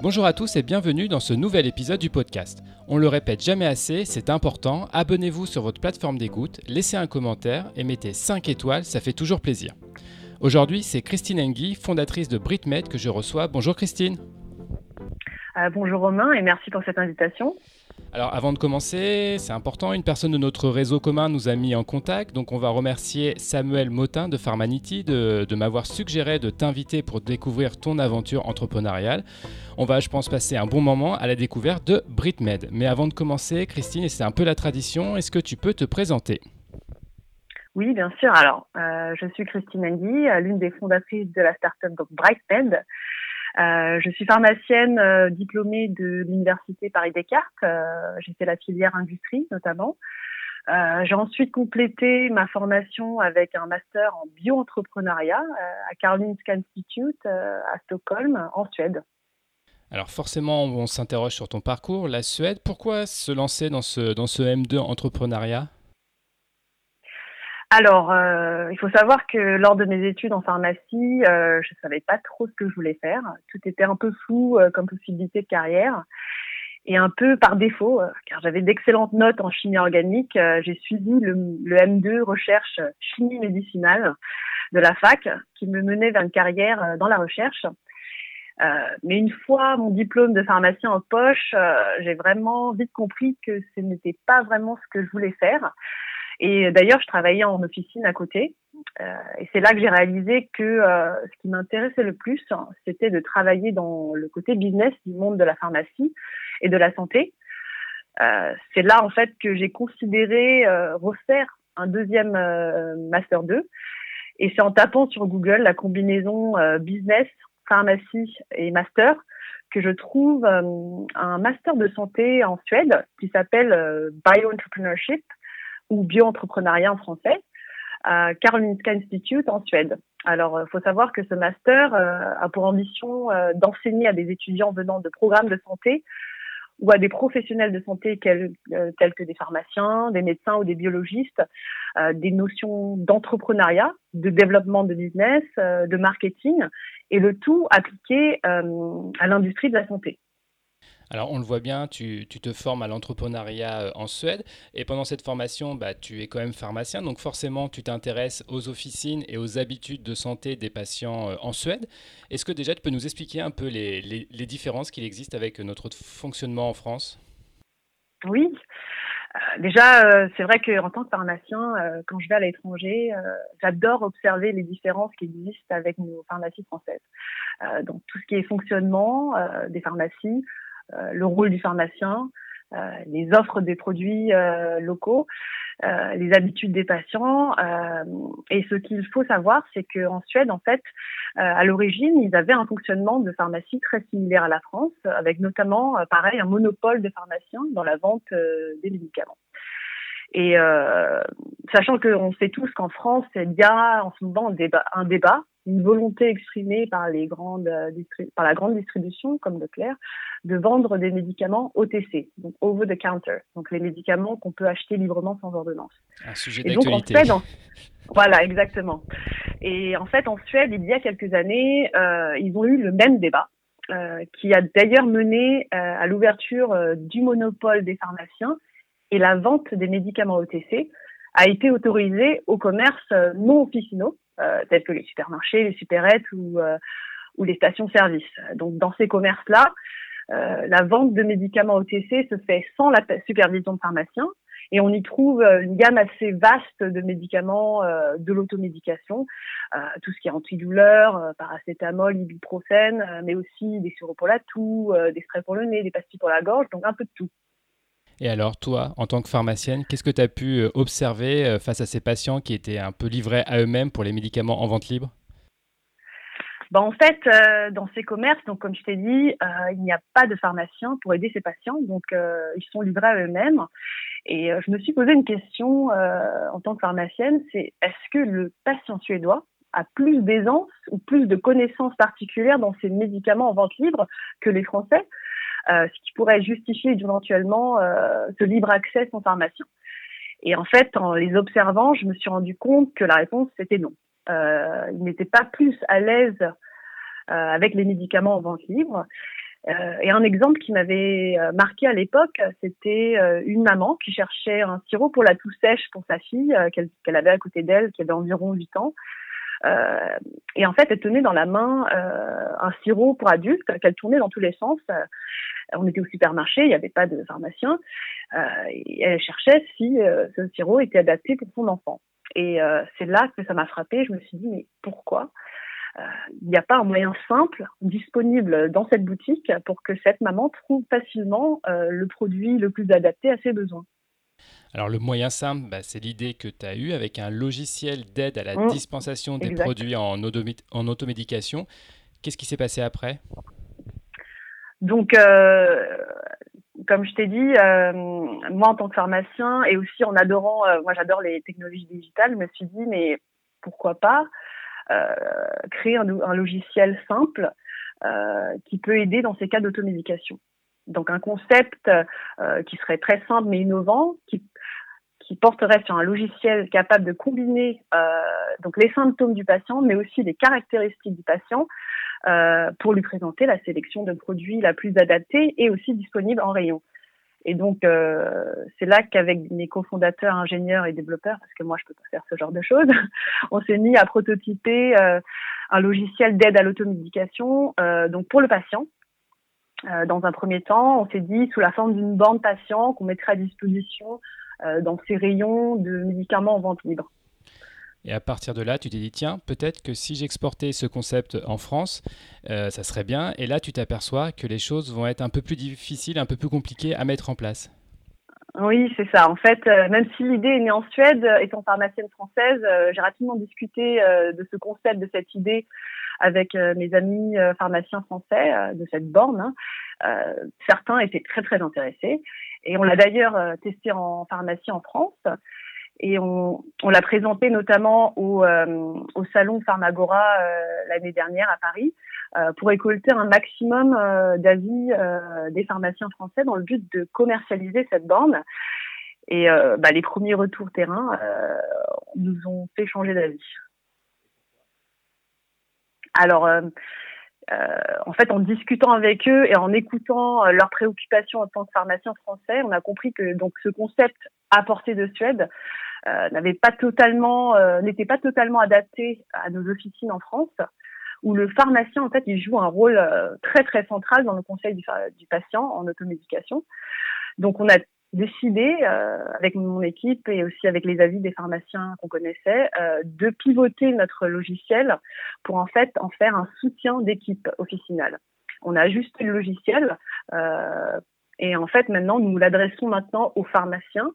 Bonjour à tous et bienvenue dans ce nouvel épisode du podcast. On le répète jamais assez, c'est important, abonnez-vous sur votre plateforme d'écoute, laissez un commentaire et mettez 5 étoiles, ça fait toujours plaisir. Aujourd'hui, c'est Christine Engui, fondatrice de BritMed, que je reçois. Bonjour Christine. Euh, bonjour Romain et merci pour cette invitation. Alors avant de commencer, c'est important, une personne de notre réseau commun nous a mis en contact, donc on va remercier Samuel Motin de Pharmanity de, de m'avoir suggéré de t'inviter pour découvrir ton aventure entrepreneuriale. On va, je pense, passer un bon moment à la découverte de BritMed. Mais avant de commencer, Christine, et c'est un peu la tradition, est-ce que tu peux te présenter? Oui, bien sûr. Alors, euh, je suis Christine Anguy, euh, l'une des fondatrices de la startup BrightMed. Euh, je suis pharmacienne euh, diplômée de l'université Paris Descartes. Euh, j'ai fait la filière industrie notamment. J'ai ensuite complété ma formation avec un master en bio-entrepreneuriat à Karolinska Institute à Stockholm, en Suède. Alors forcément, on s'interroge sur ton parcours, la Suède. Pourquoi se lancer dans ce, dans ce M2 entrepreneuriat? Alors, euh, il faut savoir que lors de mes études en pharmacie, euh, je savais pas trop ce que je voulais faire. Tout était un peu flou euh, comme possibilité de carrière. Et un peu par défaut, euh, car j'avais d'excellentes notes en chimie organique, euh, j'ai suivi le, le, M2 recherche chimie médicinale de la fac, qui me menait vers une carrière dans la recherche. mais une fois mon diplôme de pharmacien en poche, j'ai vraiment vite compris que ce n'était pas vraiment ce que je voulais faire. Et d'ailleurs, je travaillais en officine à côté. Euh, et c'est là que j'ai réalisé que euh, ce qui m'intéressait le plus, c'était de travailler dans le côté business du monde de la pharmacie et de la santé. Euh, c'est là en fait que j'ai considéré euh, refaire un deuxième euh, master 2. Et c'est en tapant sur Google la combinaison euh, business, pharmacie et master que je trouve un master de santé en Suède qui s'appelle Bioentrepreneurship ou bio-entrepreneuriat en français, à Karolinska Institute en Suède. Alors, il euh, faut savoir que ce master euh, a pour ambition euh, d'enseigner à des étudiants venant de programmes de santé ou à des professionnels de santé tels que des pharmaciens, des médecins ou des biologistes, des notions d'entrepreneuriat, de développement de business, de marketing, et le tout appliqué à l'industrie de la santé. Alors on le voit bien, tu, te formes à l'entrepreneuriat euh, en Suède et pendant cette formation, bah, tu es quand même pharmacien, donc forcément tu t'intéresses aux officines et aux habitudes de santé des patients euh, en Suède. Est-ce que déjà tu peux nous expliquer un peu les, différences qu'il existe avec notre fonctionnement en France? Oui. Euh, déjà, c'est vrai qu'en tant que pharmacien, quand je vais à l'étranger, j'adore observer les différences qui existent avec nos pharmacies françaises. donc tout ce qui est fonctionnement des pharmacies, euh, le rôle du pharmacien, euh, les offres des produits euh, locaux, les habitudes des patients. et ce qu'il faut savoir, c'est qu'en Suède, en fait, à l'origine, ils avaient un fonctionnement de pharmacie très similaire à la France, avec notamment, pareil, un monopole de pharmaciens dans la vente des médicaments. Et euh, sachant qu'on sait tous qu'en France, il y a en ce moment un débat une volonté exprimée par les grandes par la grande distribution comme Leclerc de vendre des médicaments OTC, donc over the counter, donc les médicaments qu'on peut acheter librement sans ordonnance. Un sujet d'actualité. Voilà, exactement. Et en fait, en Suède, il y a quelques années, euh, ils ont eu le même débat, euh, qui a d'ailleurs mené euh, à l'ouverture euh, du monopole des pharmaciens et la vente des médicaments OTC a été autorisée aux commerces euh, non officinaux, euh, tels que les supermarchés, les supérettes ou, euh, ou les stations-service. Donc dans ces commerces-là, euh, la vente de médicaments OTC se fait sans la supervision de pharmaciens et on y trouve une gamme assez vaste de médicaments euh, de l'automédication, euh, tout ce qui est antidouleur, paracétamol, ibuprofène, mais aussi des sirops pour la toux, des sprays pour le nez, des pastilles pour la gorge, donc un peu de tout. Et alors, toi, en tant que pharmacienne, qu'est-ce que tu as pu euh, observer euh, face à ces patients qui étaient un peu livrés à eux-mêmes pour les médicaments en vente libre? Ben, en fait, euh, dans ces commerces, donc comme je t'ai dit, il n'y a pas de pharmacien pour aider ces patients, donc ils sont livrés à eux-mêmes. Et je me suis posé une question en tant que pharmacienne, c'est est-ce que le patient suédois a plus d'aisance ou plus de connaissances particulières dans ces médicaments en vente libre que les Français? Ce qui pourrait justifier éventuellement euh, ce libre accès sans pharmacien. Et en fait, en les observant, je me suis rendu compte que la réponse c'était non. ils n'étaient pas plus à l'aise avec les médicaments en vente libre. et un exemple qui m'avait marqué à l'époque, c'était une maman qui cherchait un sirop pour la toux sèche pour sa fille qu'elle avait à côté d'elle, qui avait environ 8 ans. Euh, et en fait, elle tenait dans la main euh, un sirop pour adultes qu'elle tournait dans tous les sens. Euh, on était au supermarché, il n'y avait pas de pharmacien. et elle cherchait si ce sirop était adapté pour son enfant. Et c'est là que ça m'a frappé. Je me suis dit, mais pourquoi? Il n'y a pas un moyen simple disponible dans cette boutique pour que cette maman trouve facilement le produit le plus adapté à ses besoins. Alors le moyen simple, bah, c'est l'idée que tu as eue avec un logiciel d'aide à la mmh. dispensation des produits en, en automédication. Qu'est-ce qui s'est passé après? Donc, euh, comme je t'ai dit, euh, moi en tant que pharmacien et aussi en adorant, euh, moi j'adore les technologies digitales, je me suis dit, mais pourquoi pas créer un, un, logiciel simple qui peut aider dans ces cas d'automédication. Donc un concept euh, qui serait très simple mais innovant, qui, qui porterait sur un logiciel capable de combiner euh, donc les symptômes du patient, mais aussi les caractéristiques du patient, euh, pour lui présenter la sélection de produits la plus adaptée et aussi disponible en rayon. Et donc, euh, c'est là qu'avec mes cofondateurs, ingénieurs et développeurs, parce que moi, je peux pas faire ce genre de choses, on s'est mis à prototyper euh, un logiciel d'aide à l'automédication, euh, donc pour le patient, euh, dans un premier temps, on s'est dit sous la forme d'une bande patient qu'on mettrait à disposition dans ces rayons de médicaments en vente libre. Et à partir de là, tu t'es dit, tiens, peut-être que si j'exportais ce concept en France, euh, ça serait bien. Et là, tu t'aperçois que les choses vont être un peu plus difficiles, un peu plus compliquées à mettre en place. Oui, c'est ça. En fait, même si l'idée est née en Suède, étant pharmacienne française, j'ai rapidement discuté de ce concept, de cette idée avec euh, mes amis euh, pharmaciens français euh, de cette borne. Hein. Certains étaient très très intéressés et on l'a d'ailleurs testé en pharmacie en France et on, l'a présenté notamment au, au salon Pharmagora l'année dernière à Paris pour récolter un maximum d'avis des pharmaciens français dans le but de commercialiser cette borne. Et bah, les premiers retours terrain nous ont fait changer d'avis. Alors, euh, euh, en fait, en discutant avec eux et en écoutant euh, leurs préoccupations en tant que pharmacien français, on a compris que donc ce concept apporté de Suède n'avait pas totalement, n'était pas totalement adapté à nos officines en France, où le pharmacien en fait il joue un rôle très très central dans le conseil du, du patient en automédication. Donc on a décidé, euh, avec mon équipe et aussi avec les avis des pharmaciens qu'on connaissait, euh, de pivoter notre logiciel pour en fait en faire un soutien d'équipe officinale. On a ajusté le logiciel euh, et en fait maintenant nous l'adressons maintenant aux pharmaciens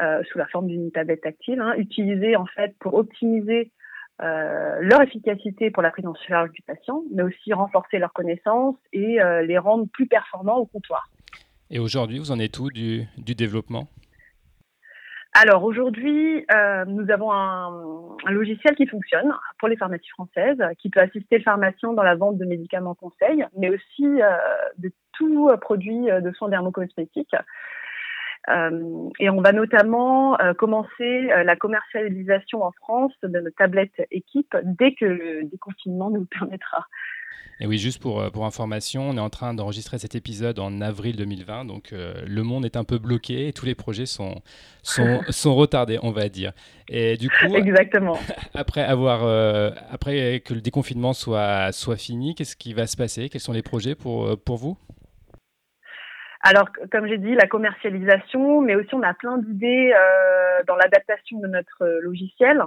euh, sous la forme d'une tablette tactile, hein, utilisée en fait pour optimiser euh, leur efficacité pour la prise en charge du patient, mais aussi renforcer leurs connaissances et euh, les rendre plus performants au comptoir. Et aujourd'hui, vous en êtes où du, développement? Alors aujourd'hui, euh, nous avons un, logiciel qui fonctionne pour les pharmacies françaises, qui peut assister le pharmacien dans la vente de médicaments conseils, mais aussi euh, de tout produit de soins dermocosmétiques. Euh, et on va notamment euh, commencer euh, la commercialisation en France de nos tablettes équipe dès que le déconfinement nous permettra. Et oui, juste pour, pour information, on est en train d'enregistrer cet épisode en avril 2020, donc le monde est un peu bloqué et tous les projets sont, sont, sont retardés, on va dire. Et du coup, Exactement. après, avoir, après que le déconfinement soit, soit fini, qu'est-ce qui va se passer? Quels sont les projets pour, pour vous? Alors, comme j'ai dit, la commercialisation, mais aussi on a plein d'idées euh, dans l'adaptation de notre logiciel.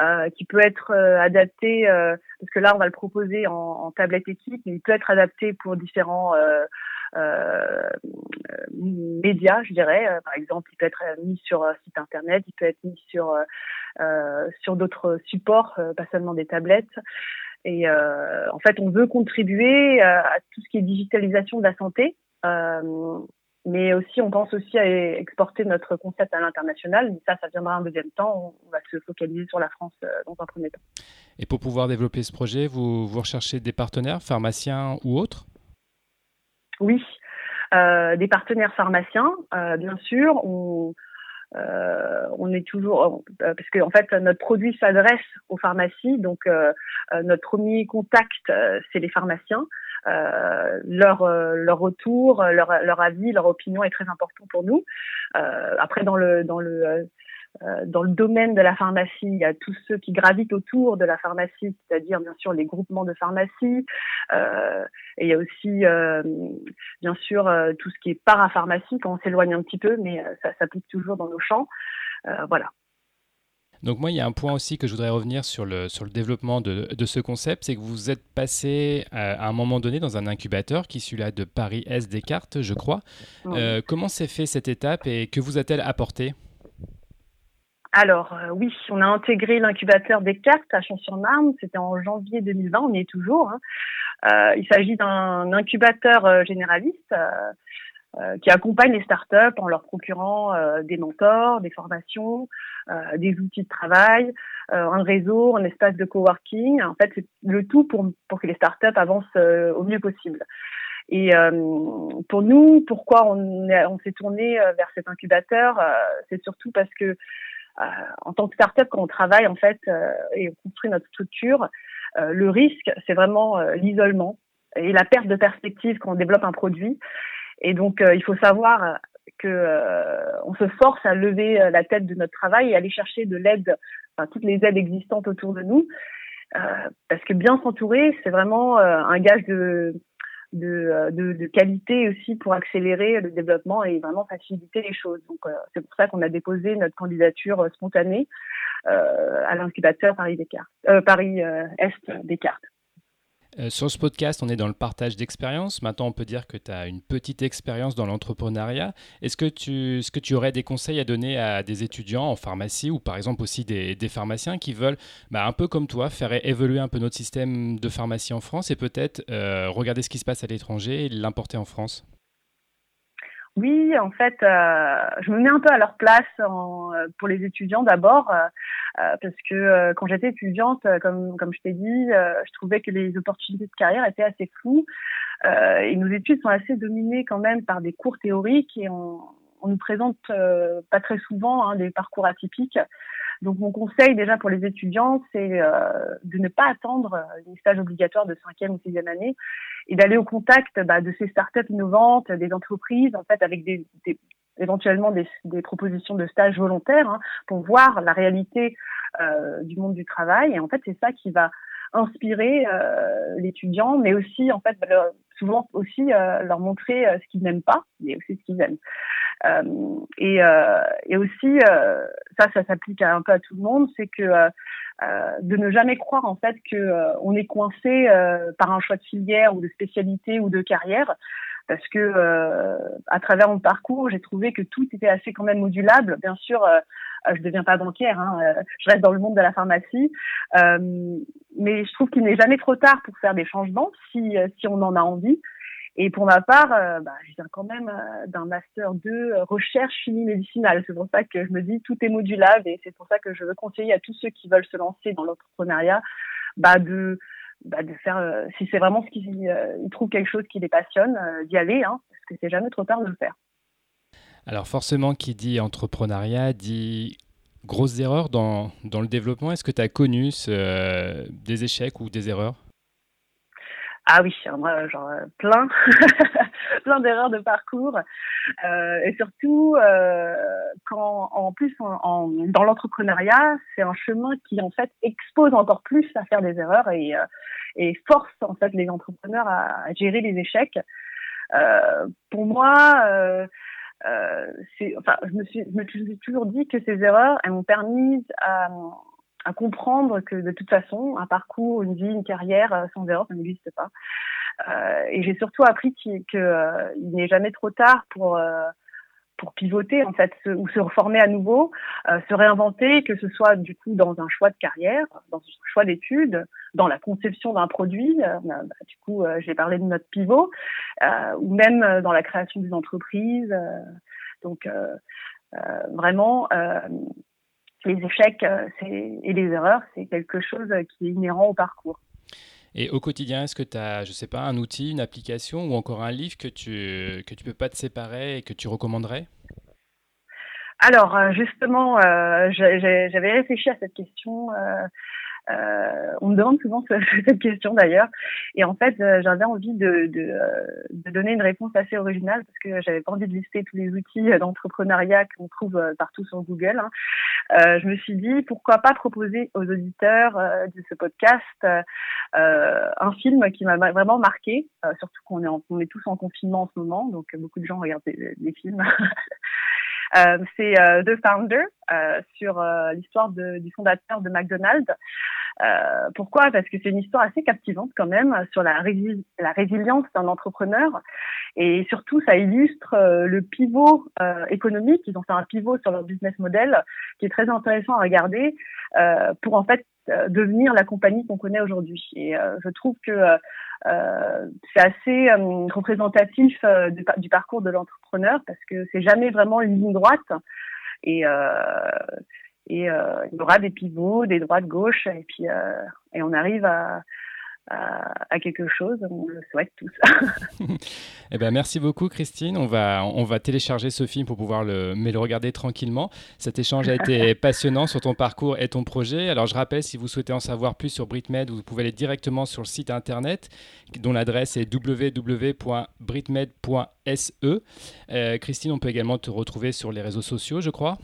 Euh, qui peut être euh, adapté, parce que là on va le proposer en, en, tablette équipe, mais il peut être adapté pour différents médias, je dirais. Par exemple, il peut être mis sur site internet, il peut être mis sur sur d'autres supports, pas seulement des tablettes. Et en fait, on veut contribuer à tout ce qui est digitalisation de la santé. Euh, mais aussi, on pense aussi à exporter notre concept à l'international. Mais ça, ça viendra un deuxième temps. On va se focaliser sur la France euh, dans un premier temps. Et pour pouvoir développer ce projet, vous, vous recherchez des partenaires, pharmaciens ou autres? Oui, euh, des partenaires pharmaciens, euh, bien sûr. On, on est toujours parce que en fait notre produit s'adresse aux pharmacies, donc notre premier contact c'est les pharmaciens. Leur leur retour, leur leur avis, leur opinion est très important pour nous. après dans le dans le euh, dans le domaine de la pharmacie, il y a tous ceux qui gravitent autour de la pharmacie, c'est-à-dire bien sûr les groupements de pharmacie. Euh, et il y a aussi euh, bien sûr tout ce qui est parapharmacie quand on s'éloigne un petit peu, mais ça s'applique toujours dans nos champs. voilà. Donc moi, il y a un point aussi que je voudrais revenir sur le, sur le développement de, de ce concept, c'est que vous êtes passé à, un moment donné dans un incubateur qui est celui-là de Paris S Descartes, je crois. comment s'est fait cette étape et que vous a-t-elle apporté? Alors euh, oui, on a intégré l'incubateur Descartes à Champs-sur-Marne, c'était en janvier 2020, on y est toujours. Hein. Euh, il s'agit d'un incubateur euh, généraliste qui accompagne les startups en leur procurant des mentors, des formations, des outils de travail, un réseau, un espace de coworking. En fait, c'est le tout pour, pour que les startups avancent au mieux possible. Et pour nous, pourquoi on, on s'est tourné vers cet incubateur, c'est surtout parce que euh, en tant que start-up, quand on travaille en fait euh, et on construit notre structure, euh, le risque, c'est vraiment l'isolement et la perte de perspective quand on développe un produit. Et donc, il faut savoir que on se force à lever la tête de notre travail et aller chercher de l'aide, enfin, toutes les aides existantes autour de nous, parce que bien s'entourer, c'est vraiment un gage de euh, de, de, qualité aussi pour accélérer le développement et vraiment faciliter les choses. Donc euh, c'est pour ça qu'on a déposé notre candidature euh, spontanée à l'incubateur Paris Descartes, Paris Est Descartes. Euh, sur ce podcast, on est dans le partage d'expériences. Maintenant, on peut dire que tu as une petite expérience dans l'entrepreneuriat. Est-ce que, tu, que tu aurais des conseils à donner à des étudiants en pharmacie ou par exemple aussi des, pharmaciens qui veulent, bah, un peu comme toi, faire évoluer un peu notre système de pharmacie en France et peut-être euh, regarder ce qui se passe à l'étranger et l'importer en France? Oui, en fait, euh, je me mets un peu à leur place pour les étudiants d'abord, euh, euh, parce que quand j'étais étudiante, comme, comme je t'ai dit, je trouvais que les opportunités de carrière étaient assez floues. et nos études sont assez dominées quand même par des cours théoriques et on, on nous présente pas très souvent hein, des parcours atypiques. Donc mon conseil déjà pour les étudiants, c'est euh, de ne pas attendre les stages obligatoires de cinquième ou sixième année et d'aller au contact bah, de ces startups innovantes, des entreprises, en fait, avec des, des éventuellement des, des, propositions de stages volontaires hein, pour voir la réalité euh, du monde du travail. Et en fait, c'est ça qui va inspirer euh, l'étudiant, mais aussi en fait souvent aussi euh, leur montrer euh, ce qu'ils n'aiment pas, mais aussi ce qu'ils aiment. Euh, et, et aussi, ça, ça s'applique un peu à tout le monde, c'est que de ne jamais croire en fait que on est coincé par un choix de filière ou de spécialité ou de carrière parce que à travers mon parcours, j'ai trouvé que tout était assez quand même modulable. Bien sûr, euh, je deviens pas banquière, hein, euh, je reste dans le monde de la pharmacie, euh, mais je trouve qu'il n'est jamais trop tard pour faire des changements si, on en a envie. Et pour ma part, bah, je viens quand même d'un master 2 recherche chimie médicinale. C'est pour ça que je me dis tout est modulable et c'est pour ça que je veux conseiller à tous ceux qui veulent se lancer dans l'entrepreneuriat bah, de, bah, de faire, si c'est vraiment ce qu'ils trouvent quelque chose qui les passionne, d'y aller, hein, parce que c'est jamais trop tard de le faire. Alors forcément, qui dit entrepreneuriat dit grosses erreurs dans, dans le développement. Est-ce que tu as connu des échecs ou des erreurs? Ah oui, genre plein, plein d'erreurs de parcours, euh, et surtout euh, quand en plus dans l'entrepreneuriat, c'est un chemin qui en fait expose encore plus à faire des erreurs et, euh, force en fait les entrepreneurs à, gérer les échecs. pour moi, euh, enfin, je me, suis, je me suis toujours dit que ces erreurs, elles m'ont permis à, à comprendre que de toute façon, un parcours, une vie, une carrière euh, sans erreur, ça n'existe pas. Euh, et j'ai surtout appris qu'il euh, n'est jamais trop tard pour euh, pour pivoter en fait ou se reformer à nouveau, euh, se réinventer, que ce soit du coup dans un choix de carrière, dans un choix d'études, dans la conception d'un produit. Euh, bah, du coup, euh, j'ai parlé de notre pivot, ou même dans la création d'une entreprise. donc vraiment, les échecs et les erreurs, c'est quelque chose qui est inhérent au parcours. Et au quotidien, est-ce que tu as, je sais pas, un outil, une application ou encore un livre que tu que tu peux pas te séparer et que tu recommanderais? Alors justement, j'avais réfléchi à cette question euh, on me demande souvent cette question d'ailleurs. Et en fait, euh, j'avais envie euh, de, donner une réponse assez originale parce que j'avais pas envie de lister tous les outils d'entrepreneuriat qu'on trouve partout sur Google. Hein. Euh, je me suis dit, pourquoi pas proposer aux auditeurs de ce podcast un film qui m'a vraiment marqué, surtout qu'on est, tous en confinement en ce moment, donc beaucoup de gens regardent des films. Euh, c'est euh, The Founder euh, sur l'histoire du fondateur de McDonald's. Euh, pourquoi? Parce que c'est une histoire assez captivante quand même sur la, résilience d'un entrepreneur et surtout ça illustre le pivot euh, économique. Ils ont fait un pivot sur leur business model qui est très intéressant à regarder euh, pour en fait devenir la compagnie qu'on connaît aujourd'hui. Et je trouve que euh, c'est assez euh, représentatif euh, du, du, parcours de l'entrepreneur parce que c'est jamais vraiment une ligne droite et et il y aura des pivots, des droites gauches et puis et on arrive à à, quelque chose. On le souhaite tous. eh ben, merci beaucoup, Christine. On va, on va télécharger ce film pour pouvoir le, mais le regarder tranquillement. Cet échange a été passionnant sur ton parcours et ton projet. Alors, je rappelle, si vous souhaitez en savoir plus sur BritMed, vous pouvez aller directement sur le site internet dont l'adresse est www.britmed.se. Euh, Christine, on peut également te retrouver sur les réseaux sociaux, je crois.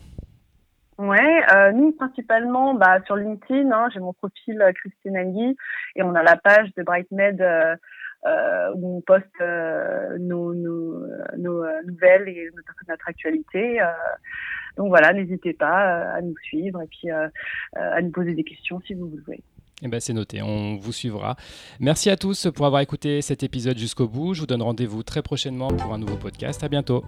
Ouais, euh, nous principalement bah, sur LinkedIn, hein, j'ai mon profil euh, Christine Anguy et on a la page de BrightMed euh, euh, où on poste nos, nos, nouvelles et notre, actualité. donc voilà, n'hésitez pas à nous suivre et puis à nous poser des questions si vous voulez. Eh ben c'est noté, on vous suivra. Merci à tous pour avoir écouté cet épisode jusqu'au bout. Je vous donne rendez-vous très prochainement pour un nouveau podcast. À bientôt.